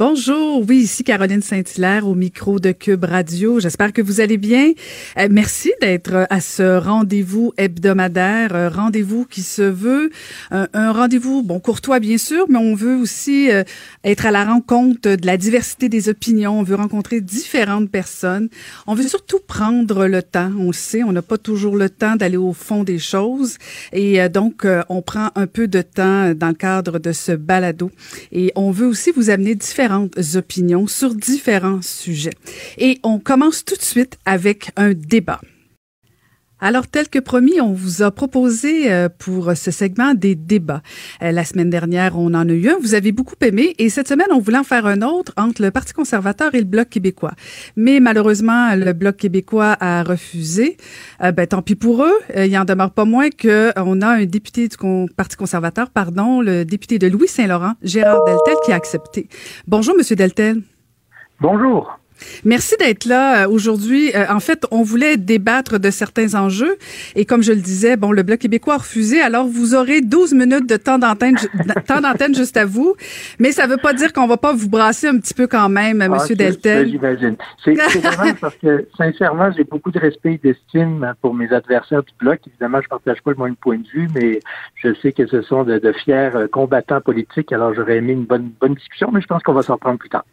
Bonjour, oui, ici Caroline Saint-Hilaire au micro de Cube Radio. J'espère que vous allez bien. Euh, merci d'être à ce rendez-vous hebdomadaire, euh, rendez-vous qui se veut un rendez-vous, bon, courtois bien sûr, mais on veut aussi euh, être à la rencontre de la diversité des opinions. On veut rencontrer différentes personnes. On veut surtout prendre le temps. On le sait, on n'a pas toujours le temps d'aller au fond des choses. Et donc, on prend un peu de temps dans le cadre de ce balado. Et on veut aussi vous amener opinions sur différents sujets. Et on commence tout de suite avec un débat. Alors, tel que promis, on vous a proposé euh, pour ce segment des débats. Euh, la semaine dernière, on en a eu un. Vous avez beaucoup aimé. Et cette semaine, on voulait en faire un autre entre le Parti conservateur et le Bloc québécois. Mais malheureusement, le Bloc québécois a refusé. Euh, ben, tant pis pour eux. il en demeure pas moins que on a un député du Parti conservateur, pardon, le député de Louis-Saint-Laurent, Gérard Deltel, qui a accepté. Bonjour, Monsieur Deltel. Bonjour. Merci d'être là euh, aujourd'hui. Euh, en fait, on voulait débattre de certains enjeux et comme je le disais, bon, le Bloc québécois a refusé, alors vous aurez 12 minutes de temps d'antenne, temps d'antenne juste à vous, mais ça veut pas dire qu'on va pas vous brasser un petit peu quand même, ah, Monsieur Deltel. J'imagine. C'est vraiment parce que, sincèrement, j'ai beaucoup de respect et d'estime pour mes adversaires du Bloc. Évidemment, je partage pas le même point de vue, mais je sais que ce sont de, de fiers euh, combattants politiques, alors j'aurais aimé une bonne, bonne discussion, mais je pense qu'on va s'en prendre plus tard.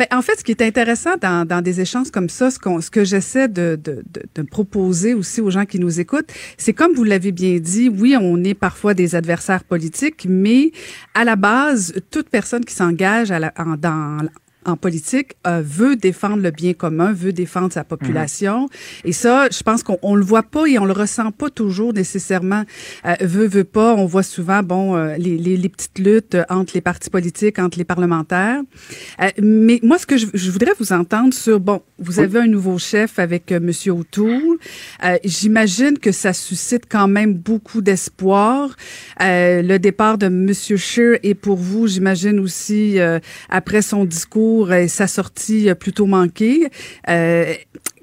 Ben, en fait, ce qui est intéressant dans, dans des échanges comme ça, ce, ce que j'essaie de, de, de, de, proposer aussi aux gens qui nous écoutent, c'est comme vous l'avez bien dit, oui, on est parfois des adversaires politiques, mais à la base, toute personne qui s'engage en, dans, en politique euh, veut défendre le bien commun, veut défendre sa population. Mhm. Et ça, je pense qu'on on le voit pas et on le ressent pas toujours nécessairement. Euh, veut, veut pas. On voit souvent, bon, euh, les, les, les, petites luttes entre les partis politiques, entre les parlementaires. Euh, mais moi, ce que je, je, voudrais vous entendre sur, bon, vous avez un nouveau chef avec Monsieur O'Toole. J'imagine que ça suscite quand même beaucoup d'espoir. le départ de Monsieur Scheer est pour vous, j'imagine aussi, après son discours sa sortie plutôt manquée. Euh,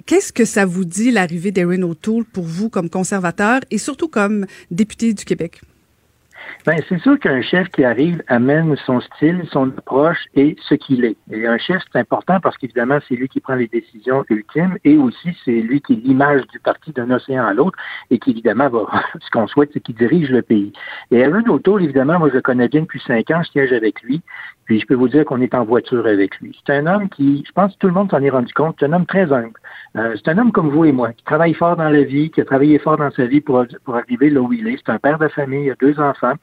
qu'est-ce que ça vous dit, l'arrivée d'Erin O'Toole, pour vous comme conservateur et surtout comme député du Québec? Ben, c'est sûr qu'un chef qui arrive amène son style, son approche et ce qu'il est. Et un chef, c'est important parce qu'évidemment, c'est lui qui prend les décisions ultimes et aussi c'est lui qui est l'image du parti d'un océan à l'autre et qui, évidemment, va, ce qu'on souhaite, c'est qu'il dirige le pays. Et Aaron O'Toole, évidemment, moi, je le connais bien depuis cinq ans, je siège avec lui. Puis je peux vous dire qu'on est en voiture avec lui. C'est un homme qui, je pense que tout le monde s'en est rendu compte, c'est un homme très humble. Euh, c'est un homme comme vous et moi, qui travaille fort dans la vie, qui a travaillé fort dans sa vie pour, pour arriver là où il est. C'est un père de famille, il a deux enfants.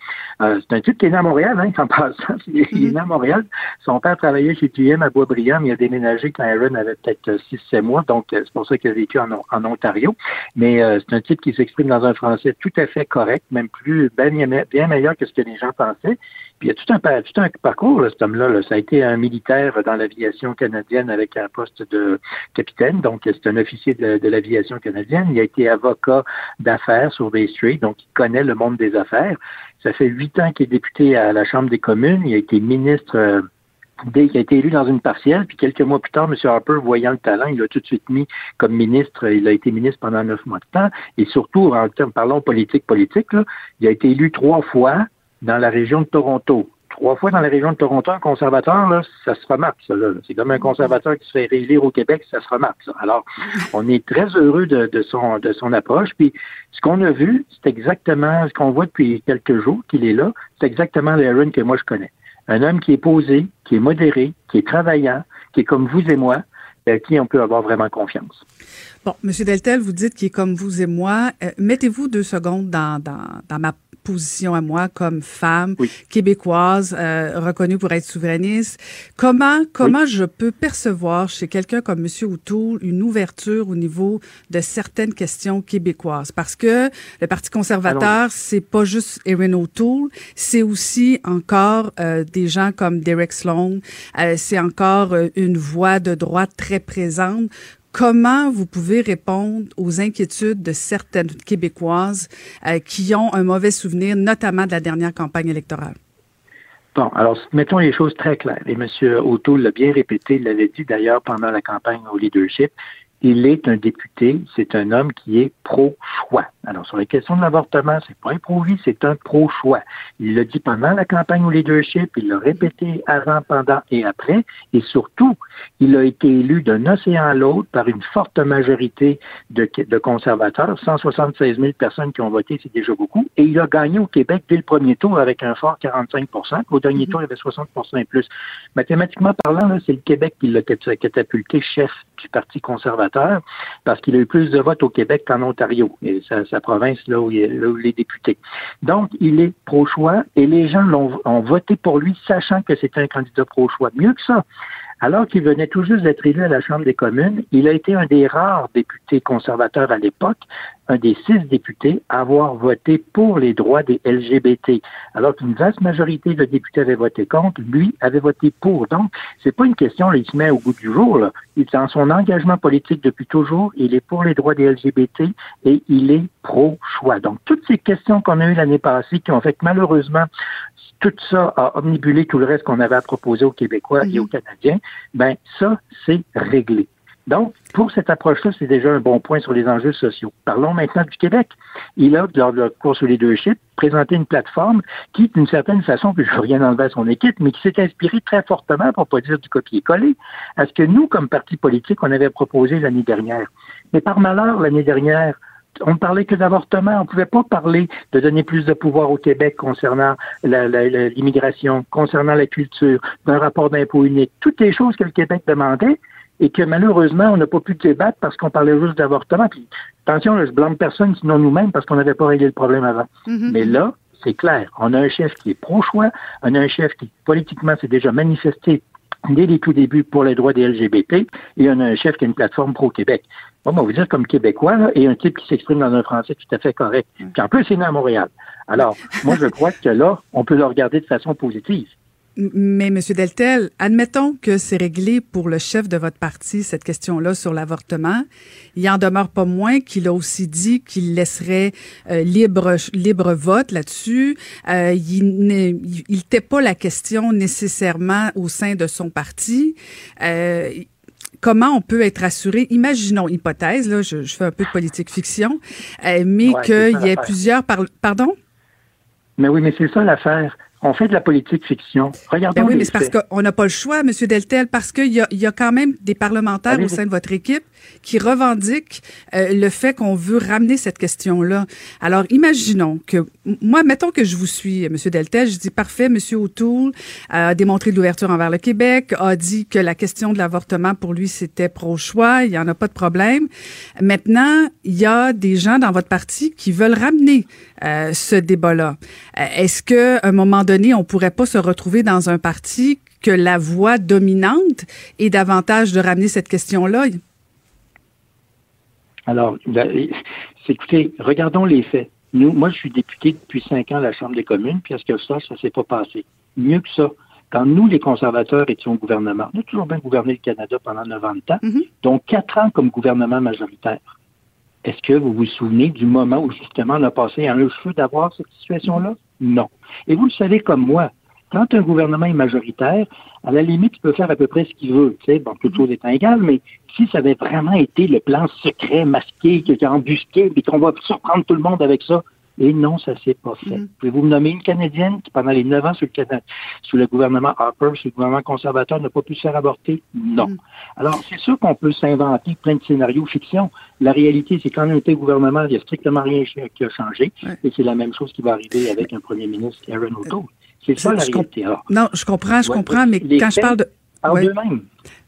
Euh, c'est un type qui est né à Montréal, hein, en passant. Il est né à Montréal. Son père travaillait chez TM à Boisbriand, mais il a déménagé quand Aaron avait peut-être 6-7 mois, donc euh, c'est pour ça qu'il a vécu en, en Ontario. Mais euh, c'est un type qui s'exprime dans un français tout à fait correct, même plus bien meilleur que ce que les gens pensaient. Puis il y a tout un, tout un parcours, là, cet homme-là. Ça a été un militaire dans l'aviation canadienne avec un poste de capitaine, donc c'est un officier de, l'aviation canadienne. Il a été avocat d'affaires sur Bay Street, donc il connaît le monde des affaires. Ça fait huit ans qu'il est député à la Chambre des communes. Il a été ministre euh, dès qu'il a été élu dans une partielle, puis quelques mois plus tard, M. Harper, voyant le talent, il l'a tout de suite mis comme ministre. Il a été ministre pendant neuf mois de temps. Et surtout, en termes, parlons politique, politique, là, il a été élu trois fois dans la région de Toronto trois fois dans la région de Toronto, un conservateur, là, ça se remarque, ça. C'est comme un conservateur qui se fait réélire au Québec, ça se remarque, ça. Alors, on est très heureux de, de, son, de son approche. Puis, ce qu'on a vu, c'est exactement ce qu'on voit depuis quelques jours qu'il est là. C'est exactement l'Aaron que moi je connais. Un homme qui est posé, qui est modéré, qui est travaillant, qui est comme vous et moi, à qui on peut avoir vraiment confiance. Bon, Monsieur Deltel, vous dites qu'il est comme vous et moi. Euh, mettez-vous deux secondes dans, dans, dans ma position à moi comme femme québécoise euh, reconnue pour être souverainiste. Comment comment je peux percevoir chez quelqu'un comme Monsieur O'Toole une ouverture au niveau de certaines questions québécoises? Parce que le Parti conservateur, c'est pas juste Erin O'Toole, c'est aussi encore euh, des gens comme Derek Sloan, euh, c'est encore une voix de droite très présente. Comment vous pouvez répondre aux inquiétudes de certaines Québécoises euh, qui ont un mauvais souvenir, notamment de la dernière campagne électorale? Bon, alors mettons les choses très claires. Et M. O'Toole l'a bien répété, il l'avait dit d'ailleurs pendant la campagne au leadership il est un député, c'est un homme qui est pro-choix. Alors, sur les questions de l'avortement, c'est pas pro-vie, c'est un pro-choix. Il l'a dit pendant la campagne au leadership, il l'a répété avant, pendant et après, et surtout, il a été élu d'un océan à l'autre par une forte majorité de, de, conservateurs, 176 000 personnes qui ont voté, c'est déjà beaucoup, et il a gagné au Québec dès le premier tour avec un fort 45% Au dernier tour, il y avait 60% et plus. Mathématiquement parlant, c'est le Québec qui l'a catapulté chef du Parti conservateur parce qu'il a eu plus de votes au Québec qu'en Ontario, et sa, province là où, il, est député. Donc, il est pro-choix et les gens l'ont ont voté pour lui sachant que c'était un candidat pro-choix. Mieux que ça, alors qu'il venait tout juste d'être élu à la Chambre des communes, il a été un des rares députés conservateurs à l'époque, un des six députés à avoir voté pour les droits des LGBT. Alors qu'une vaste majorité de députés avaient voté contre, lui avait voté pour. Donc, c'est pas une question, là, il se met au goût du jour. Là. Il est dans son engagement politique depuis toujours, il est pour les droits des LGBT et il est pro-choix. Donc, toutes ces questions qu'on a eues l'année passée, qui ont fait que malheureusement, tout ça a omnibulé tout le reste qu'on avait à proposer aux Québécois et aux mhm. Canadiens, ben ça, c'est réglé. Donc, pour cette approche-là, c'est déjà un bon point sur les enjeux sociaux. Parlons maintenant du Québec. Il a, lors de la course au leadership, présenté une plateforme qui, d'une certaine façon, que je ne veux rien enlever à son équipe, mais qui s'est inspirée très fortement, pour pas dire du copier-coller, à ce que nous, comme parti politique, on avait proposé l'année dernière. Mais par malheur, l'année dernière, on ne parlait que d'avortement. On ne pouvait pas parler de donner plus de pouvoir au Québec concernant l'immigration, concernant la culture, d'un rapport d'impôt unique. Toutes les choses que le Québec demandait et que malheureusement, on n'a pas pu débattre parce qu'on parlait juste d'avortement. Puis, attention, je blâme personne, sinon nous-mêmes, parce qu'on n'avait pas réglé le problème avant. Mm-hmm. Mais là, c'est clair. On a un chef qui est pro-choix, on a un chef qui, politiquement, s'est déjà manifesté dès les tout débuts pour les droits des LGBT, et on a un chef qui a une plateforme pro-Québec. Bon, on va vous dire comme Québécois, et un type qui s'exprime dans un français tout à fait correct. Puis en plus, il est né à Montréal. Alors, moi, je crois que là, on peut le regarder de façon positive. Mais, Monsieur Deltel, admettons que c'est réglé pour le chef de votre parti, cette question-là sur l'avortement. Il en demeure pas moins qu'il a aussi dit qu'il laisserait euh, libre, libre vote là-dessus. Euh, il n'était pas la question nécessairement au sein de son parti. Euh, comment on peut être assuré, imaginons, hypothèse, là, je, fais un peu de politique fiction, euh, mais qu'il y ait plusieurs... pardon? Mais oui, mais c'est ça l'affaire on fait de la politique fiction. Regardons ben oui, mais c'est parce qu'on n'a pas le choix, M. Deltel, parce qu'il y a, y a quand même des parlementaires au sein de votre équipe qui revendiquent euh, le fait qu'on veut ramener cette question-là. Alors, imaginons que, moi, mettons que je vous suis, M. Deltel, je dis, parfait, M. O'Toole a démontré de l'ouverture envers le Québec, a dit que la question de l'avortement, pour lui, c'était pro-choix, il n'y en a pas de problème. Maintenant, il y a des gens dans votre parti qui veulent ramener euh, ce débat-là. Euh, est-ce que un moment donné, on pourrait pas se retrouver dans un parti que la voix dominante est davantage de ramener cette question-là? Alors, écoutez, regardons les faits. Nous, moi, je suis député depuis cinq ans à la Chambre des communes, puis est-ce que ça, ça s'est pas passé? Mieux que ça. Quand nous, les conservateurs, étions au gouvernement, on a toujours bien gouverné le Canada pendant 90 ans, mm-hmm. donc quatre ans comme gouvernement majoritaire. Est-ce que vous vous souvenez du moment où justement on a passé à un feu d'avoir cette situation-là? Non. Et vous le savez comme moi, quand un gouvernement est majoritaire, à la limite, il peut faire à peu près ce qu'il veut. Tu sais, bon, toute chose étant égale, mais si ça avait vraiment été le plan secret, masqué, qui a embusqué, et qu'on va surprendre tout le monde avec ça, et non, ça s'est pas fait. Mm. Pouvez-vous me nommer une Canadienne qui, pendant les neuf ans sous le, sous le gouvernement Harper, sous le gouvernement conservateur, n'a pas pu se faire avorter? Non. Mm. Alors, c'est sûr qu'on peut s'inventer plein de scénarios fiction. La réalité, c'est qu'en tel gouvernement, il n'y a strictement rien qui a changé. Et c'est la même chose qui va arriver avec un premier ministre, Aaron O'Toole. C'est ça la réalité. non, je comprends, je comprends, mais quand je parle de par eux-mêmes.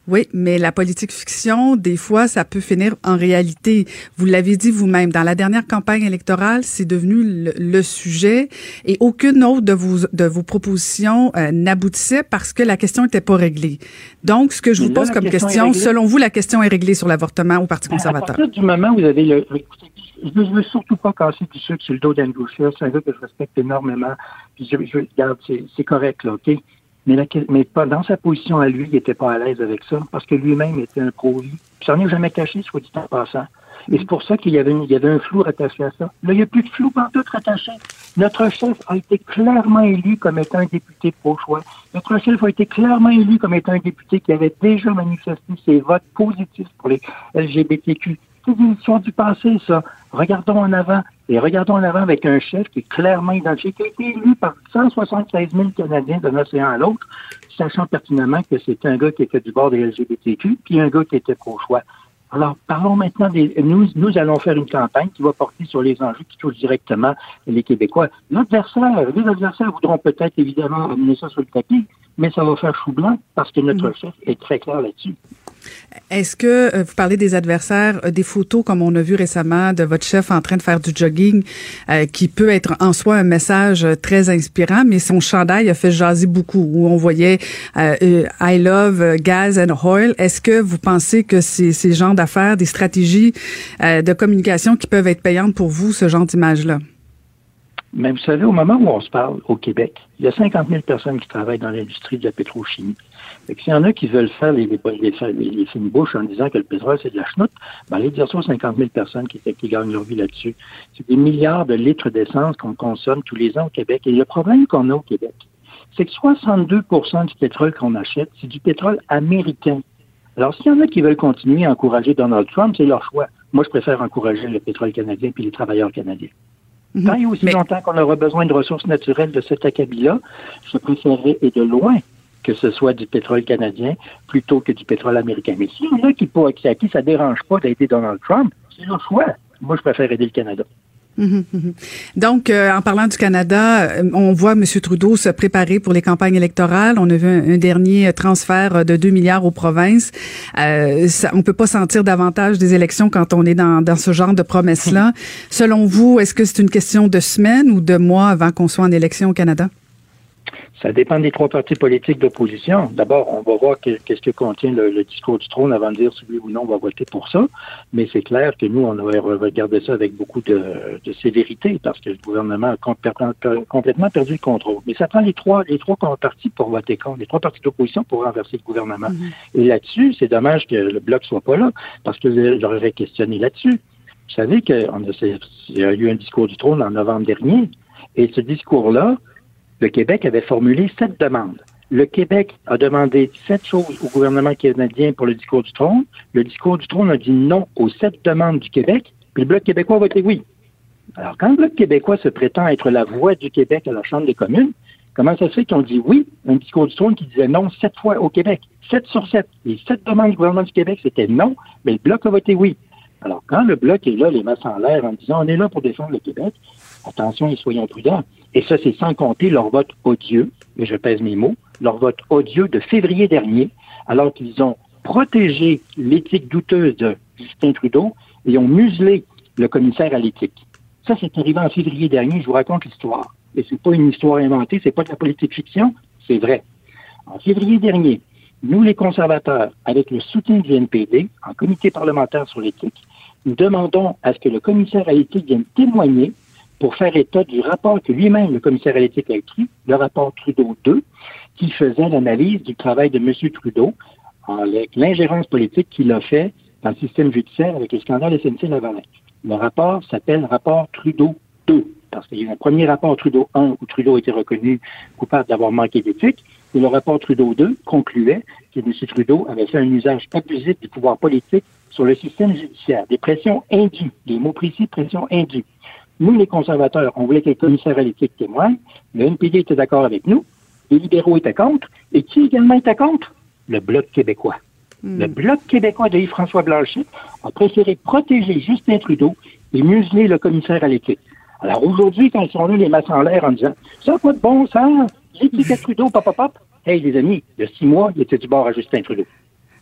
Oui, mais la politique fiction, des fois, ça peut finir en réalité. Vous l'avez dit vous-même, dans la dernière campagne électorale, c'est devenu le, sujet et aucune autre de vos, de vos propositions euh, n'aboutissait parce que la question n'était pas réglée. Donc, ce que je vous pose comme question, selon vous, la question est réglée sur l'avortement au Parti conservateur. À partir du moment où vous avez le... Je ne veux surtout pas casser du sucre sur le dos d'Andrew C'est un gars que je respecte énormément. Puis je, je regarde, c'est correct, là, OK? Mais, dans sa position à lui, il n'était pas à l'aise avec ça, parce que lui-même était un pro-vie. Ça n'est jamais caché, soit dit en passant. Et c'est pour ça qu'il y avait, il y avait un flou rattaché à ça. Là, il n'y a plus de flou tout rattaché. Notre chef a été clairement élu comme étant un député pro-choix. Notre chef a été clairement élu comme étant un député qui avait déjà manifesté ses votes positifs pour les LGBTQ. C'est une histoire du passé, ça. Regardons en avant. Et regardons en avant avec un chef qui est clairement identifié, qui a été élu par 176 000 Canadiens d'un océan à l'autre, sachant pertinemment que c'est un gars qui était du bord des LGBTQ, puis un gars qui était pro-choix. Alors, parlons maintenant des. Nous, nous allons faire une campagne qui va porter sur les enjeux qui touchent directement les Québécois. L'adversaire, les adversaires voudront peut-être évidemment amener ça sur le tapis, mais ça va faire chou blanc parce que notre mm-hmm. chef est très clair là-dessus. Est-ce que euh, vous parlez des adversaires, euh, des photos comme on a vu récemment de votre chef en train de faire du jogging, euh, qui peut être en soi un message très inspirant, mais son chandail a fait jaser beaucoup, où on voyait I love gas and oil. Est-ce que vous pensez que c'est ces genres d'affaires, des stratégies de communication qui peuvent être payantes pour vous, ce genre d'image-là? Mais vous savez, au moment où on se parle au Québec, il y a 50 000 personnes qui travaillent dans l'industrie de la pétrochimie. Et s'il y en a qui veulent faire les, les, les, les fines bouches en disant que le pétrole, c'est de la chenoute, ben, allez dire ça aux 50 000 personnes qui, qui gagnent leur vie là-dessus. C'est des milliards de litres d'essence qu'on consomme tous les ans au Québec. Et le problème qu'on a au Québec, c'est que 62% du pétrole qu'on achète, c'est du pétrole américain. Alors, s'il y en a qui veulent continuer à encourager Donald Trump, c'est leur choix. Moi, je préfère encourager le pétrole canadien puis les travailleurs canadiens. Mhm. Tant et aussi longtemps qu'on aura besoin de ressources naturelles de cet acabit-là, je préférerais, et de loin, que ce soit du pétrole canadien plutôt que du pétrole américain. Mais s'il y en a qui, pour, qui, à qui ça dérange pas d'aider Donald Trump, c'est leur choix. Moi, je préfère aider le Canada. Donc, euh, en parlant du Canada, euh, on voit M. Trudeau se préparer pour les campagnes électorales. On a vu un, dernier transfert de 2 milliards aux provinces. Euh, ça, on peut pas sentir davantage des élections quand on est dans, dans ce genre de promesses-là. Selon vous, est-ce que c'est une question de semaines ou de mois avant qu'on soit en élection au Canada? Ça dépend des trois partis politiques d'opposition. D'abord, on va voir qu'est-ce que contient le, discours du trône avant de dire si oui ou non on va voter pour ça. Mais c'est clair que nous, on aurait regardé ça avec beaucoup de, sévérité parce que le gouvernement a complètement, perdu le contrôle. Mais ça prend les trois, les trois partis pour voter contre, les trois partis d'opposition pour renverser le gouvernement. Mm-hmm. Et là-dessus, c'est dommage que le bloc soit pas là parce que j'aurais questionné là-dessus. Vous savez qu'il y a eu un discours du trône en novembre dernier. Et ce discours-là, le Québec avait formulé sept demandes. Le Québec a demandé sept choses au gouvernement canadien pour le discours du trône. Le discours du trône a dit non aux sept demandes du Québec, puis le Bloc québécois a voté oui. Alors, quand le Bloc québécois se prétend être la voix du Québec à la Chambre des communes, comment ça se fait qu'ils ont dit oui à un discours du trône qui disait non sept fois au Québec? Sept sur sept. Les sept demandes du gouvernement du Québec, c'était non, mais le Bloc a voté oui. Alors, quand le Bloc est là, les masses en l'air, en disant on est là pour défendre le Québec, attention et soyons prudents. Et ça, c'est sans compter leur vote odieux, et je pèse mes mots, leur vote odieux de février dernier, alors qu'ils ont protégé l'éthique douteuse de Justin Trudeau et ont muselé le commissaire à l'éthique. Ça, c'est arrivé en février dernier, je vous raconte l'histoire. Et c'est pas une histoire inventée, c'est pas de la politique fiction, c'est vrai. En février dernier, nous, les conservateurs, avec le soutien du NPD, en comité parlementaire sur l'éthique, nous demandons à ce que le commissaire à l'éthique vienne témoigner pour faire état du rapport que lui-même, le commissaire à l'éthique, a écrit, le rapport Trudeau 2, qui faisait l'analyse du travail de M. Trudeau avec l'ingérence politique qu'il a fait dans le système judiciaire avec le scandale SNC-Lavalin. Le rapport s'appelle rapport Trudeau 2, parce qu'il y a un premier rapport Trudeau 1 où Trudeau été reconnu coupable d'avoir manqué d'éthique, et le rapport Trudeau 2 concluait que M. Trudeau avait fait un usage abusif du pouvoir politique sur le système judiciaire, des pressions indues, des mots précis, pressions indues. Nous, les conservateurs, on voulait que le commissaire à l'éthique témoigne. Le NPD était d'accord avec nous. Les libéraux étaient contre. Et qui également était contre? Le Bloc québécois. Hmm. Le Bloc québécois de Yves-François Blanchet a préféré protéger Justin Trudeau et museler le commissaire à l'éthique. Alors aujourd'hui, quand ils sont là, les masses en l'air en disant Ça n'a pas de bon sens, l'éthique à Trudeau, pop, pop, pop, Hey, les amis, il y a six mois, il était du bord à Justin Trudeau.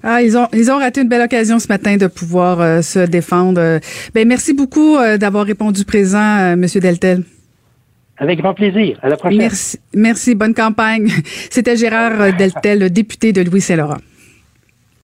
Ah, ils ont ils ont raté une belle occasion ce matin de pouvoir euh, se défendre. Ben merci beaucoup euh, d'avoir répondu présent, euh, Monsieur Deltel. Avec grand plaisir. À la prochaine. Merci, merci. Bonne campagne. C'était Gérard Deltel, député de Louis-Saint-Laurent.